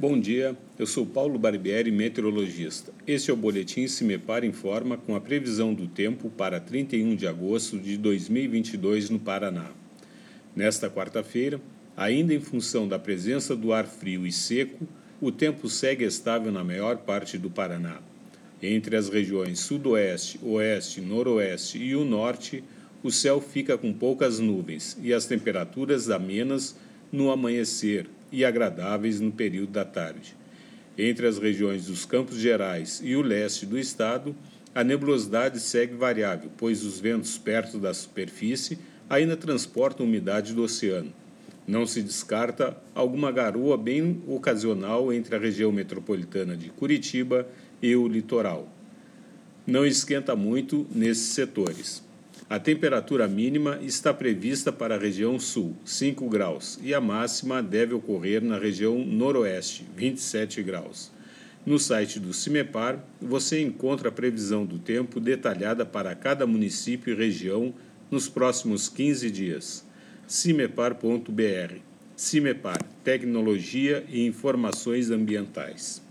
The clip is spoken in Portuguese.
Bom dia, eu sou Paulo Barbieri, meteorologista. Este é o Boletim Cimepar Informa com a previsão do tempo para 31 de agosto de 2022 no Paraná. Nesta quarta-feira, ainda em função da presença do ar frio e seco, o tempo segue estável na maior parte do Paraná. Entre as regiões sudoeste, oeste, noroeste e o norte, o céu fica com poucas nuvens e as temperaturas amenas no amanhecer e agradáveis no período da tarde. Entre as regiões dos Campos Gerais e o leste do estado, a nebulosidade segue variável, pois os ventos perto da superfície ainda transportam umidade do oceano. Não se descarta alguma garoa bem ocasional entre a região metropolitana de Curitiba e o litoral. Não esquenta muito nesses setores. A temperatura mínima está prevista para a região sul, 5 graus, e a máxima deve ocorrer na região noroeste, 27 graus. No site do CIMEPAR, você encontra a previsão do tempo detalhada para cada município e região nos próximos 15 dias. cimepar.br CIMEPAR Tecnologia e Informações Ambientais.